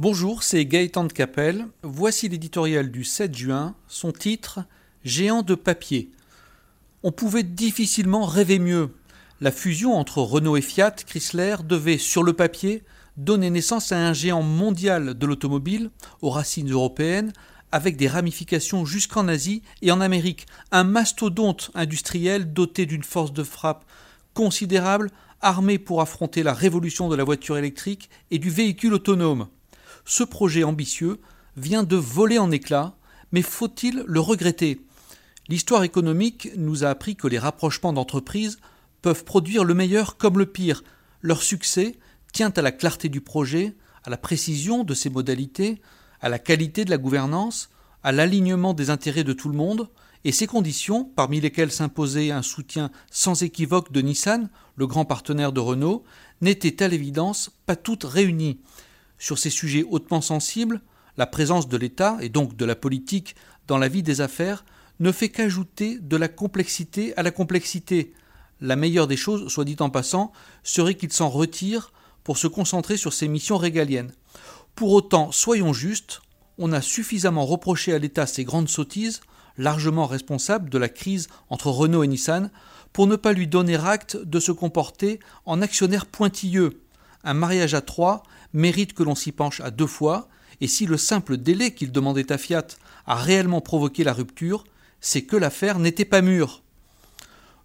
Bonjour, c'est Gaëtan de Capelle. Voici l'éditorial du 7 juin, son titre Géant de papier. On pouvait difficilement rêver mieux. La fusion entre Renault et Fiat Chrysler devait, sur le papier, donner naissance à un géant mondial de l'automobile, aux racines européennes, avec des ramifications jusqu'en Asie et en Amérique, un mastodonte industriel doté d'une force de frappe considérable, armé pour affronter la révolution de la voiture électrique et du véhicule autonome. Ce projet ambitieux vient de voler en éclats, mais faut-il le regretter? L'histoire économique nous a appris que les rapprochements d'entreprises peuvent produire le meilleur comme le pire. Leur succès tient à la clarté du projet, à la précision de ses modalités, à la qualité de la gouvernance, à l'alignement des intérêts de tout le monde, et ces conditions, parmi lesquelles s'imposait un soutien sans équivoque de Nissan, le grand partenaire de Renault, n'étaient à l'évidence pas toutes réunies. Sur ces sujets hautement sensibles, la présence de l'État, et donc de la politique, dans la vie des affaires, ne fait qu'ajouter de la complexité à la complexité. La meilleure des choses, soit dit en passant, serait qu'il s'en retire pour se concentrer sur ses missions régaliennes. Pour autant, soyons justes, on a suffisamment reproché à l'État ses grandes sottises, largement responsables de la crise entre Renault et Nissan, pour ne pas lui donner acte de se comporter en actionnaire pointilleux. Un mariage à trois mérite que l'on s'y penche à deux fois, et si le simple délai qu'il demandait à Fiat a réellement provoqué la rupture, c'est que l'affaire n'était pas mûre.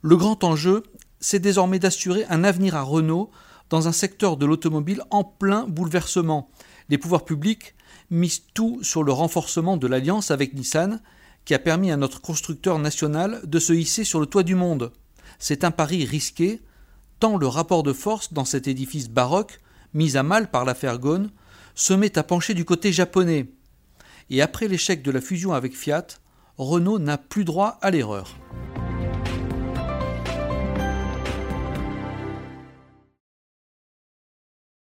Le grand enjeu, c'est désormais d'assurer un avenir à Renault dans un secteur de l'automobile en plein bouleversement. Les pouvoirs publics misent tout sur le renforcement de l'alliance avec Nissan, qui a permis à notre constructeur national de se hisser sur le toit du monde. C'est un pari risqué, tant le rapport de force dans cet édifice baroque mise à mal par l'affaire Ghosn, se met à pencher du côté japonais. Et après l'échec de la fusion avec Fiat, Renault n'a plus droit à l'erreur.